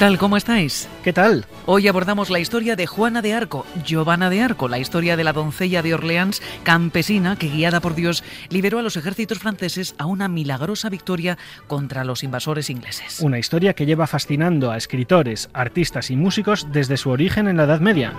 Tal? ¿Cómo estáis? ¿Qué tal? Hoy abordamos la historia de Juana de Arco, Giovanna de Arco, la historia de la doncella de Orleans, campesina, que guiada por Dios liberó a los ejércitos franceses a una milagrosa victoria contra los invasores ingleses. Una historia que lleva fascinando a escritores, artistas y músicos desde su origen en la Edad Media.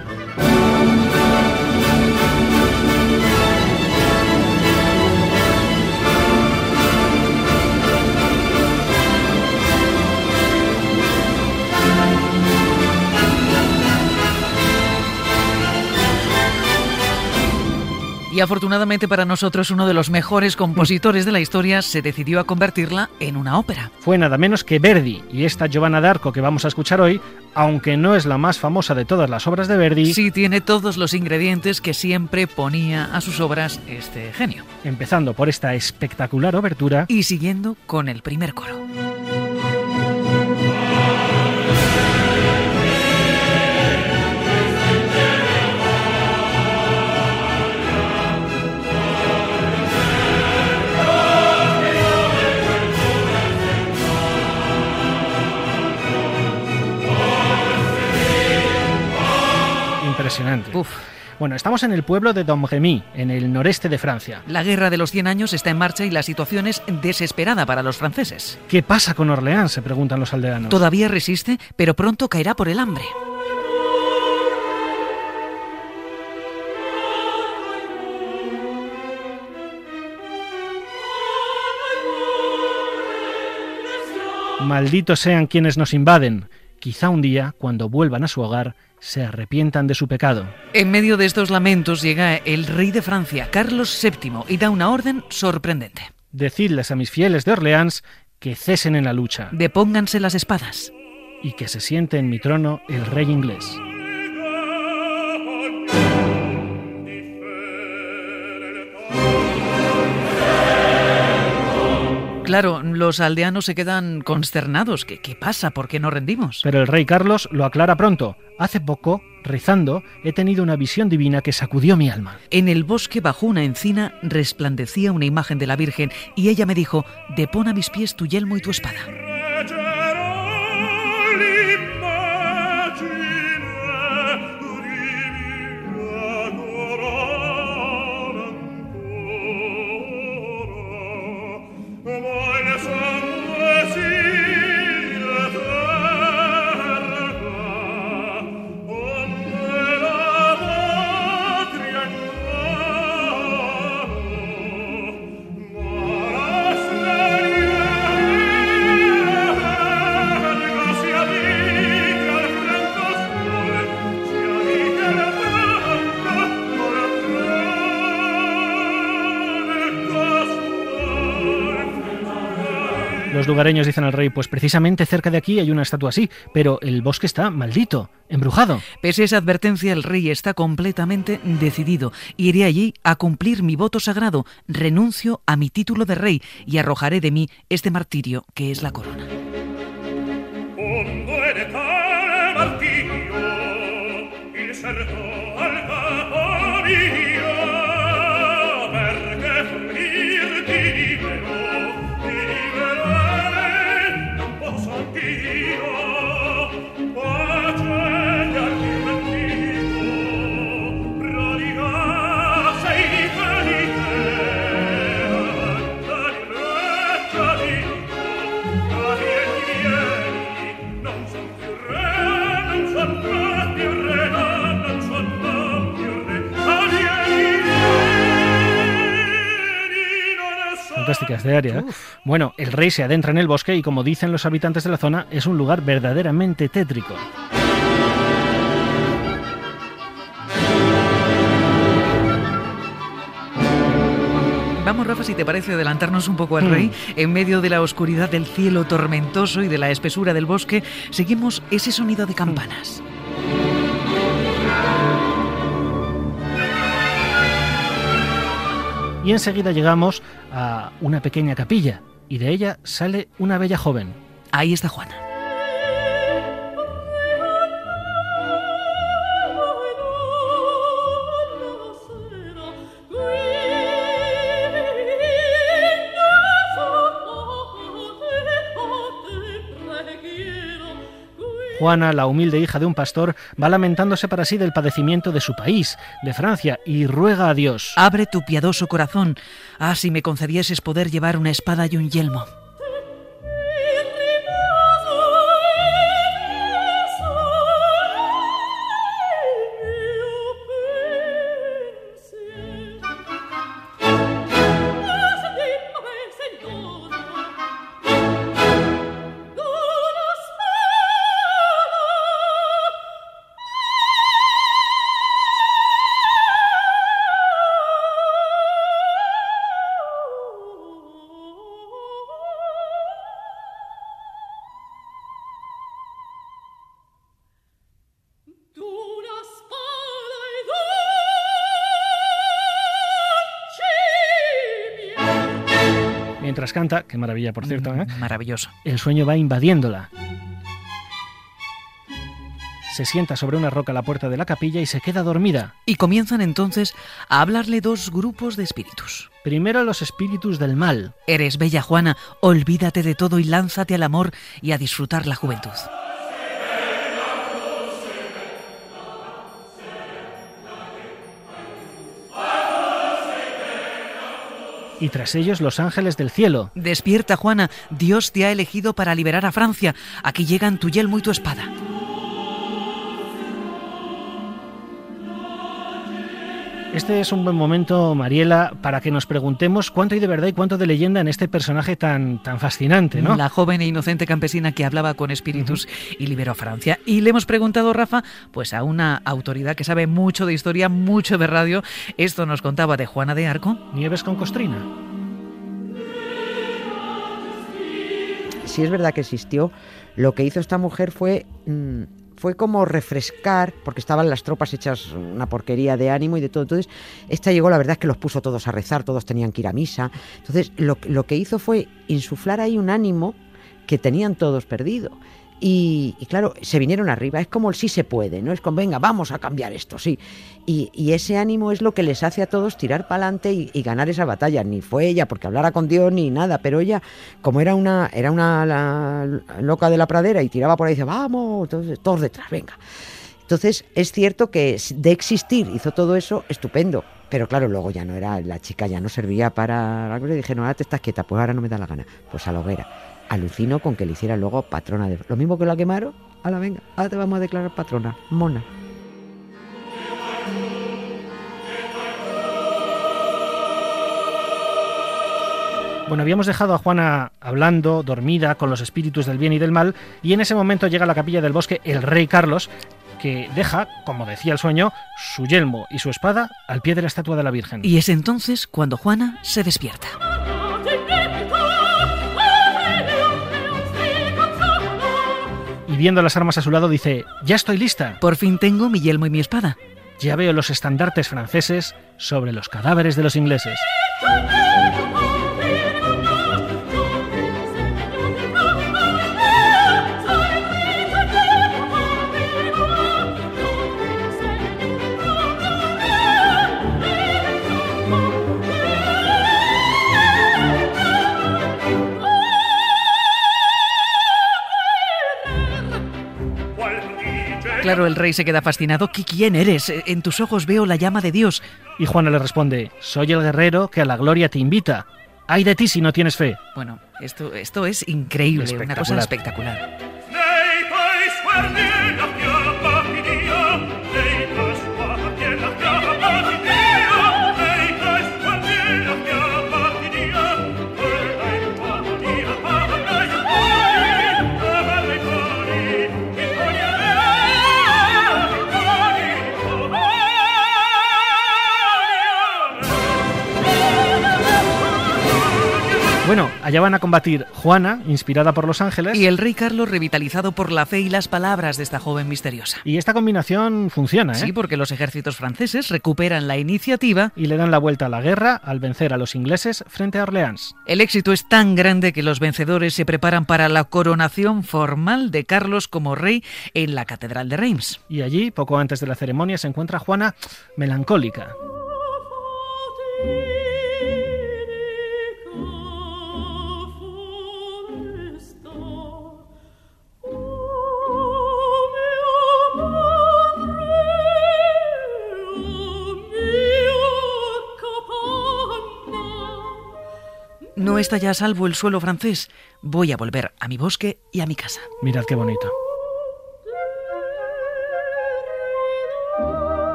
Y afortunadamente para nosotros uno de los mejores compositores de la historia se decidió a convertirla en una ópera. Fue nada menos que Verdi, y esta Giovanna d'Arco que vamos a escuchar hoy, aunque no es la más famosa de todas las obras de Verdi, sí tiene todos los ingredientes que siempre ponía a sus obras este genio. Empezando por esta espectacular obertura y siguiendo con el primer coro. Impresionante. Bueno, estamos en el pueblo de Domremy, en el noreste de Francia. La guerra de los 100 años está en marcha y la situación es desesperada para los franceses. ¿Qué pasa con Orleans? se preguntan los aldeanos. Todavía resiste, pero pronto caerá por el hambre. Malditos sean quienes nos invaden. Quizá un día, cuando vuelvan a su hogar, se arrepientan de su pecado. En medio de estos lamentos llega el rey de Francia, Carlos VII, y da una orden sorprendente. Decidles a mis fieles de Orleans que cesen en la lucha. Depónganse las espadas. Y que se siente en mi trono el rey inglés. Claro, los aldeanos se quedan consternados. ¿Qué, ¿Qué, pasa? ¿Por qué no rendimos? Pero el rey Carlos lo aclara pronto. Hace poco, rezando, he tenido una visión divina que sacudió mi alma. En el bosque bajo una encina resplandecía una imagen de la Virgen y ella me dijo, depón a mis pies tu yelmo y tu espada. Los lugareños dicen al rey, pues precisamente cerca de aquí hay una estatua así, pero el bosque está maldito, embrujado. Pese a esa advertencia, el rey está completamente decidido. Iré allí a cumplir mi voto sagrado, renuncio a mi título de rey y arrojaré de mí este martirio que es la corona. Fantásticas de área. Bueno, el rey se adentra en el bosque y como dicen los habitantes de la zona, es un lugar verdaderamente tétrico. Vamos, Rafa, si te parece adelantarnos un poco al rey. Mm. En medio de la oscuridad del cielo tormentoso y de la espesura del bosque, seguimos ese sonido de campanas. Y enseguida llegamos a una pequeña capilla y de ella sale una bella joven. Ahí está Juana. Juana, la humilde hija de un pastor, va lamentándose para sí del padecimiento de su país, de Francia, y ruega a Dios. Abre tu piadoso corazón. Ah, si me concedieses poder llevar una espada y un yelmo. Mientras canta, qué maravilla por cierto, ¿eh? Maravilloso. el sueño va invadiéndola. Se sienta sobre una roca a la puerta de la capilla y se queda dormida. Y comienzan entonces a hablarle dos grupos de espíritus. Primero los espíritus del mal. Eres bella Juana, olvídate de todo y lánzate al amor y a disfrutar la juventud. Y tras ellos los ángeles del cielo. Despierta Juana, Dios te ha elegido para liberar a Francia. Aquí llegan tu yelmo y tu espada. Este es un buen momento, Mariela, para que nos preguntemos cuánto hay de verdad y cuánto de leyenda en este personaje tan, tan fascinante, ¿no? La joven e inocente campesina que hablaba con espíritus y liberó a Francia. Y le hemos preguntado, Rafa, pues a una autoridad que sabe mucho de historia, mucho de radio. Esto nos contaba de Juana de Arco. Nieves con costrina. Si es verdad que existió, lo que hizo esta mujer fue, mm, fue como refrescar, porque estaban las tropas hechas una porquería de ánimo y de todo. Entonces, esta llegó, la verdad es que los puso todos a rezar, todos tenían que ir a misa. Entonces, lo, lo que hizo fue insuflar ahí un ánimo que tenían todos perdido. Y, claro, se vinieron arriba, es como el sí se puede, ¿no? Es como, venga, vamos a cambiar esto, sí. Y, ese ánimo es lo que les hace a todos tirar para adelante y, ganar esa batalla. Ni fue ella porque hablara con Dios ni nada, pero ella, como era una, era una la, loca de la pradera y tiraba por ahí dice, vamos, entonces, todos detrás, venga. Entonces, es cierto que de existir hizo todo eso, estupendo. Pero claro, luego ya no era, la chica ya no servía para la cosa y dije, no, ahora te estás quieta, pues ahora no me da la gana. Pues a la hoguera alucino con que le hiciera luego patrona de... Lo mismo que la quemaron, a la venga, ahora te vamos a declarar patrona, mona. Bueno, habíamos dejado a Juana hablando, dormida, con los espíritus del bien y del mal, y en ese momento llega a la capilla del bosque el rey Carlos, que deja, como decía el sueño, su yelmo y su espada al pie de la estatua de la Virgen. Y es entonces cuando Juana se despierta. Viendo las armas a su lado dice, ya estoy lista. Por fin tengo mi yelmo y mi espada. Ya veo los estandartes franceses sobre los cadáveres de los ingleses. Claro, el rey se queda fascinado. ¿Quién eres? En tus ojos veo la llama de Dios. Y Juana le responde, soy el guerrero que a la gloria te invita. Ay de ti si no tienes fe. Bueno, esto, esto es increíble, una cosa espectacular. Allá van a combatir Juana, inspirada por los ángeles. Y el rey Carlos, revitalizado por la fe y las palabras de esta joven misteriosa. Y esta combinación funciona, ¿eh? Sí, porque los ejércitos franceses recuperan la iniciativa. Y le dan la vuelta a la guerra al vencer a los ingleses frente a Orleans. El éxito es tan grande que los vencedores se preparan para la coronación formal de Carlos como rey en la Catedral de Reims. Y allí, poco antes de la ceremonia, se encuentra Juana melancólica. No está ya a salvo el suelo francés. Voy a volver a mi bosque y a mi casa. Mirad qué bonito.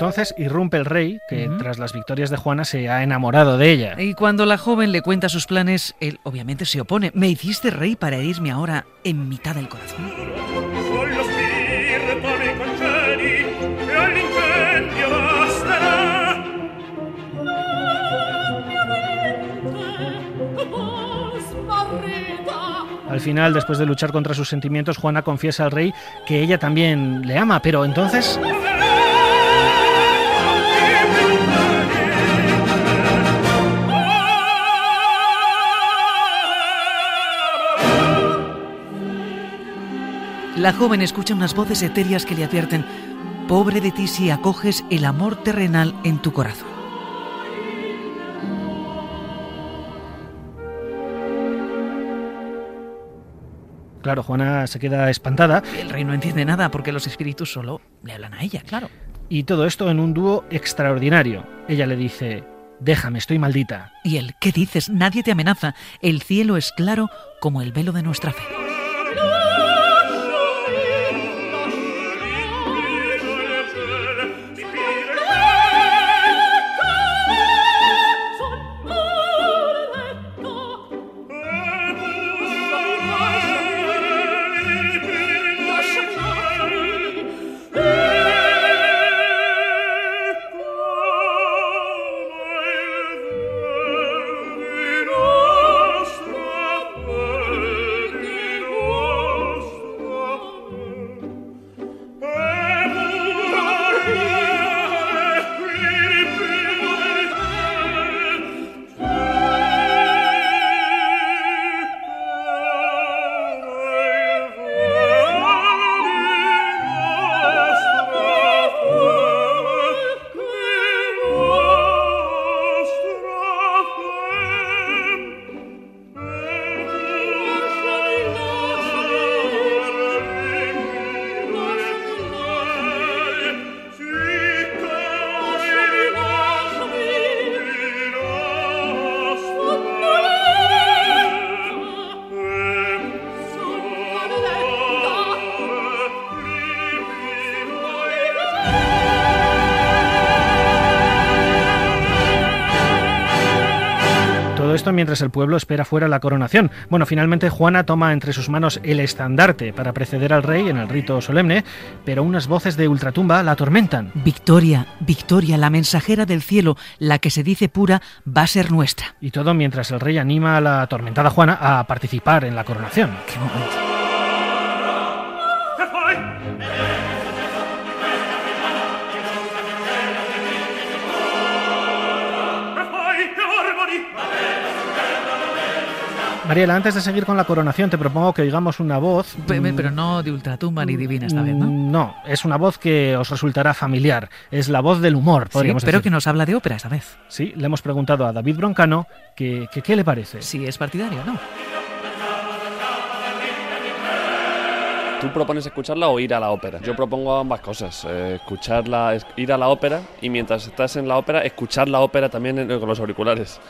Entonces irrumpe el rey, que tras las victorias de Juana se ha enamorado de ella. Y cuando la joven le cuenta sus planes, él obviamente se opone. Me hiciste rey para herirme ahora en mitad del corazón. Al final, después de luchar contra sus sentimientos, Juana confiesa al rey que ella también le ama, pero entonces... La joven escucha unas voces etéreas que le advierten, pobre de ti si acoges el amor terrenal en tu corazón. Claro, Juana se queda espantada El rey no entiende nada porque los espíritus solo le hablan a ella, claro. y todo esto en un dúo extraordinario. Ella le dice, déjame, estoy maldita. Y él, ¿qué dices? Nadie te amenaza. El cielo es claro como el velo de nuestra fe. Mientras el pueblo espera fuera la coronación. Bueno, finalmente Juana toma entre sus manos el estandarte para preceder al rey en el rito solemne, pero unas voces de ultratumba la atormentan. Victoria, Victoria, la mensajera del cielo, la que se dice pura, va a ser nuestra. Y todo mientras el rey anima a la atormentada Juana a participar en la coronación. Qué momento. Mariela, antes de seguir con la coronación, te propongo que oigamos una voz. Mm, Pero no de ultratumba ni divina esta vez, ¿no? mm, No, es una voz que os resultará familiar. Es la voz del humor, Sí, podríamos pero decir. que nos habla de ópera esta vez. Sí, le hemos preguntado a David Broncano que, que qué le parece. Si es partidario, ¿no? ¿Tú propones escucharla o ir a la ópera? Yo propongo ambas cosas, eh, escucharla, es- ir a la ópera y mientras estás en la ópera, escuchar la ópera también en- con los auriculares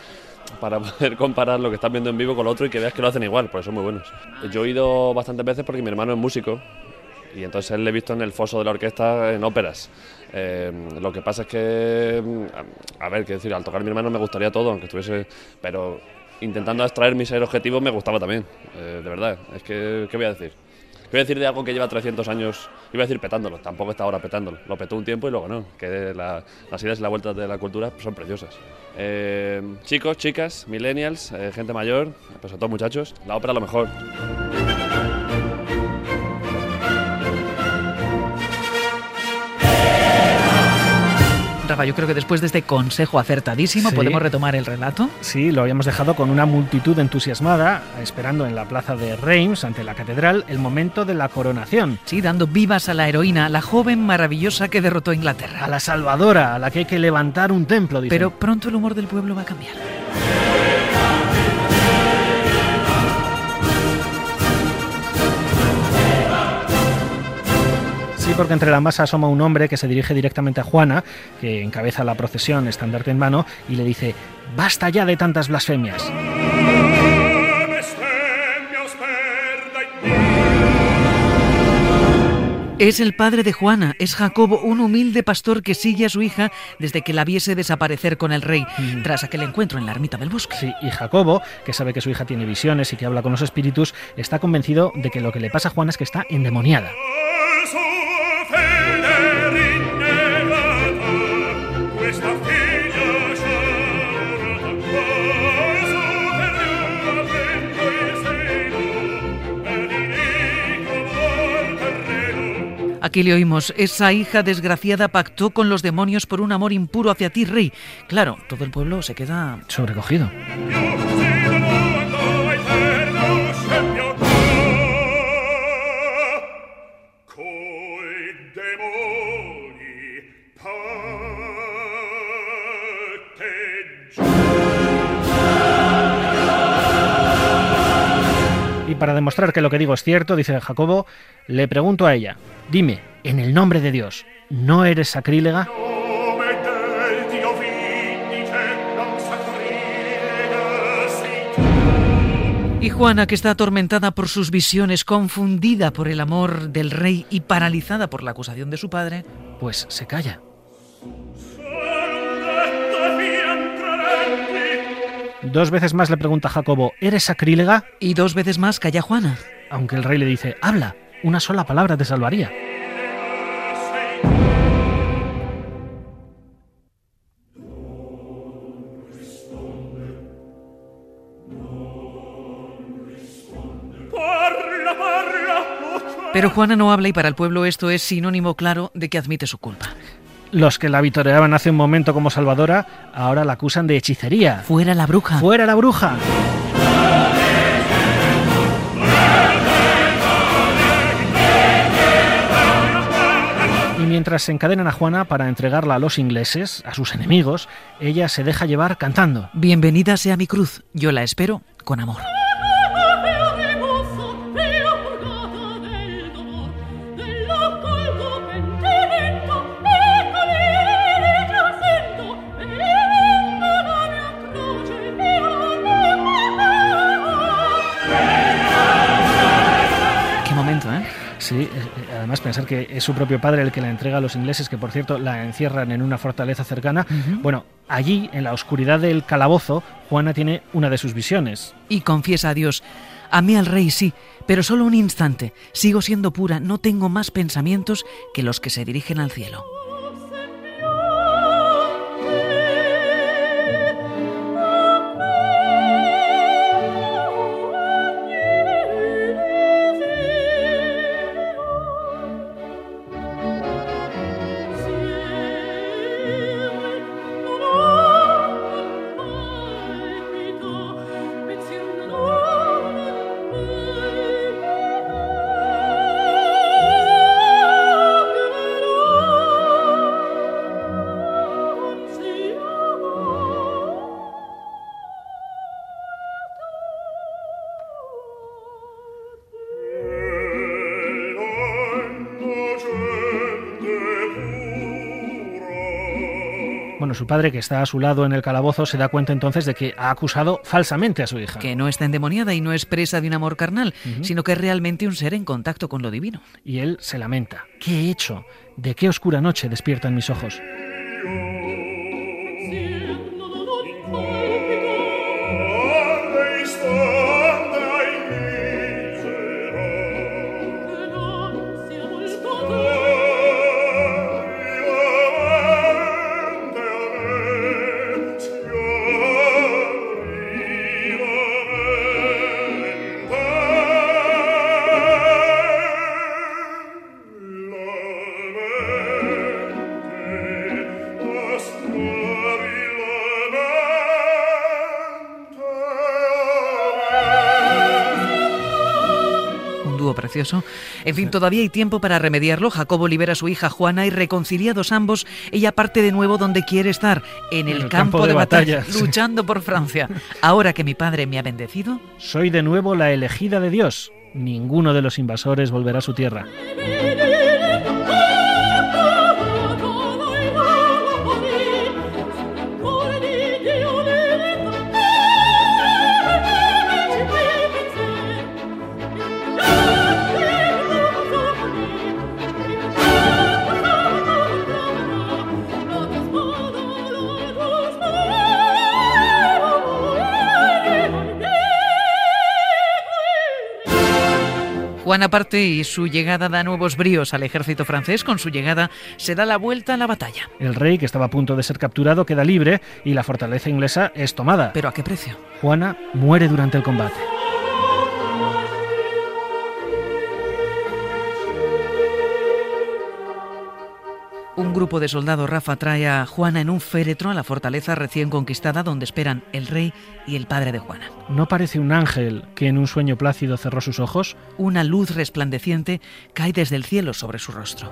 para poder comparar lo que estás viendo en vivo con lo otro y que veas que lo hacen igual, porque son muy buenos. Yo he ido bastantes veces porque mi hermano es músico y entonces él le he visto en el foso de la orquesta en óperas. Eh, lo que pasa es que, mm, a, a ver, qué decir, al tocar mi hermano me gustaría todo, aunque estuviese, pero intentando extraer mis objetivos me gustaba también, eh, de verdad. Es que, ¿qué voy a decir? ¿Qué voy a decir de algo que lleva 300 años? Iba a decir petándolo, tampoco está ahora petándolo. Lo petó un tiempo y luego no, que la- las ideas y las vueltas de la cultura son preciosas. Eh, chicos, chicas, millennials, eh, gente mayor, pues a todos muchachos, la ópera lo mejor. Rafa, yo creo que después de este consejo acertadísimo Sí. podemos retomar el relato. Sí, lo habíamos dejado con una multitud entusiasmada, esperando en la plaza de Reims, ante la catedral, el momento de la coronación. Sí, dando vivas a la heroína, la joven maravillosa que derrotó a Inglaterra. A la salvadora, a la que hay que levantar un templo, dicen. Pero pronto el humor del pueblo va a cambiar. Sí, porque entre la masa asoma un hombre que se dirige directamente a Juana, que encabeza la procesión, estandarte en mano, y le dice, basta ya de tantas blasfemias. Es el padre de Juana, es Jacobo, un humilde pastor que sigue a su hija desde que la viese desaparecer con el rey, tras aquel encuentro en la ermita del bosque. Sí, y Jacobo, que sabe que su hija tiene visiones y que habla con los espíritus, está convencido de que lo que le pasa a Juana es que está endemoniada. Aquí le oímos, esa hija desgraciada pactó con los demonios por un amor impuro hacia ti, rey. Claro, todo el pueblo se queda... Sobrecogido. Que lo que digo es cierto, dice Jacobo, le pregunto a ella, dime, en el nombre de Dios, ¿no eres sacrílega? Y Juana, que está atormentada por sus visiones, confundida por el amor del rey y paralizada por la acusación de su padre, Pues se calla. Dos veces más le pregunta a Jacobo, ¿eres sacrílega? y dos veces más calla Juana. Aunque el rey le dice, habla, una sola palabra te salvaría. Pero Juana no habla y para el pueblo esto es sinónimo claro de que admite su culpa. Los que la vitoreaban hace un momento como salvadora, ahora la acusan de hechicería. Fuera la bruja. ¡Fuera la bruja! Y mientras se encadenan a Juana para entregarla a los ingleses, a sus enemigos, ella se deja llevar cantando. Bienvenida sea mi cruz, yo la espero con amor. Pensar que es su propio padre el que la entrega a los ingleses, que por cierto la encierran en una fortaleza cercana. Bueno, allí, en la oscuridad del calabozo, Juana tiene una de sus visiones. Y confiesa a Dios, amé al rey sí, pero solo un instante, sigo siendo pura, no tengo más pensamientos que los que se dirigen al cielo. Bueno, su padre, que está a su lado en el calabozo, se da cuenta entonces de que ha acusado falsamente a su hija. Que no está endemoniada y no es presa de un amor carnal, sino que es realmente un ser en contacto con lo divino. Y él se lamenta. ¿Qué he hecho? ¿De qué oscura noche despiertan mis ojos? Precioso. En fin, todavía hay tiempo para remediarlo. Jacobo libera a su hija Juana y reconciliados ambos, ella parte de nuevo donde quiere estar, en el, campo, de, batalla, luchando por Francia. Ahora que mi padre me ha bendecido, Soy de nuevo la elegida de Dios. Ninguno de los invasores volverá a su tierra. Juana parte y su llegada da nuevos bríos al ejército francés. Con su llegada se da la vuelta a la batalla. El rey, que estaba a punto de ser capturado, queda libre y la fortaleza inglesa es tomada. ¿Pero a qué precio? Juana muere durante el combate. Un grupo de soldados Rafa trae a Juana en un féretro a la fortaleza recién conquistada donde esperan el rey y el padre de Juana. ¿No parece un ángel que en un sueño plácido cerró sus ojos? Una luz resplandeciente cae desde el cielo sobre su rostro.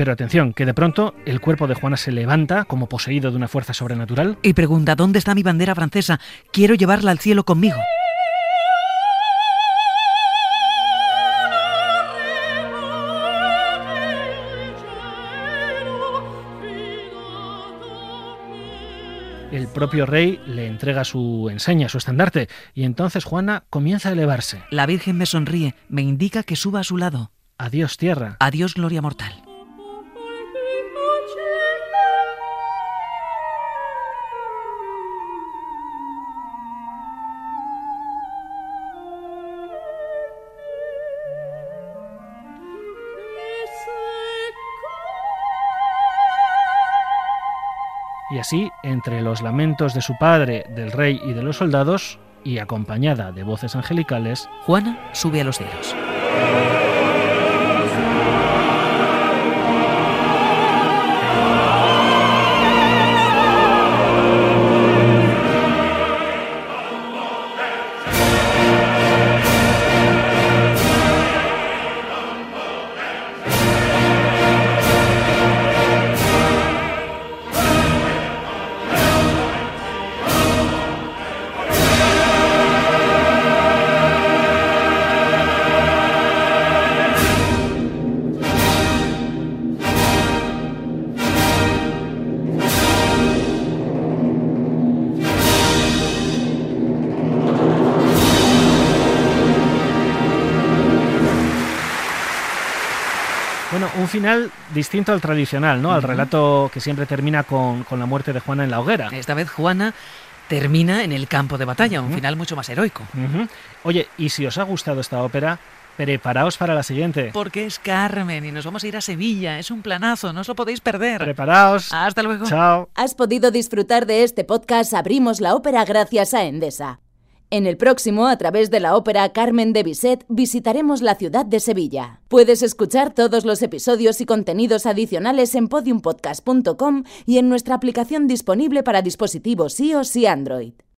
Pero atención, que de pronto el cuerpo de Juana se levanta como poseído de una fuerza sobrenatural. Y pregunta, ¿dónde está mi bandera francesa? Quiero llevarla al cielo conmigo. El propio rey le entrega su enseña, su estandarte, y entonces Juana comienza a elevarse. La Virgen me sonríe, me indica que suba a su lado. Adiós tierra. Adiós, gloria mortal. Y así, entre los lamentos de su padre, del rey y de los soldados, y acompañada de voces angelicales, Juana sube a los cielos. Un final distinto al tradicional, ¿no? Al relato que siempre termina con, con la muerte de Juana en la hoguera. Esta vez Juana termina en el campo de batalla, un final mucho más heroico. Oye, y si os ha gustado esta ópera, preparaos para la siguiente. Porque es Carmen y nos vamos a ir a Sevilla. Es un planazo, no os lo podéis perder. Preparaos. Hasta luego. Chao. Has podido disfrutar de este podcast Abrimos la Ópera gracias a Endesa. En el próximo, a través de la ópera Carmen de Bizet, visitaremos la ciudad de Sevilla. Puedes escuchar todos los episodios y contenidos adicionales en podiumpodcast.com y en nuestra aplicación disponible para dispositivos iOS y Android.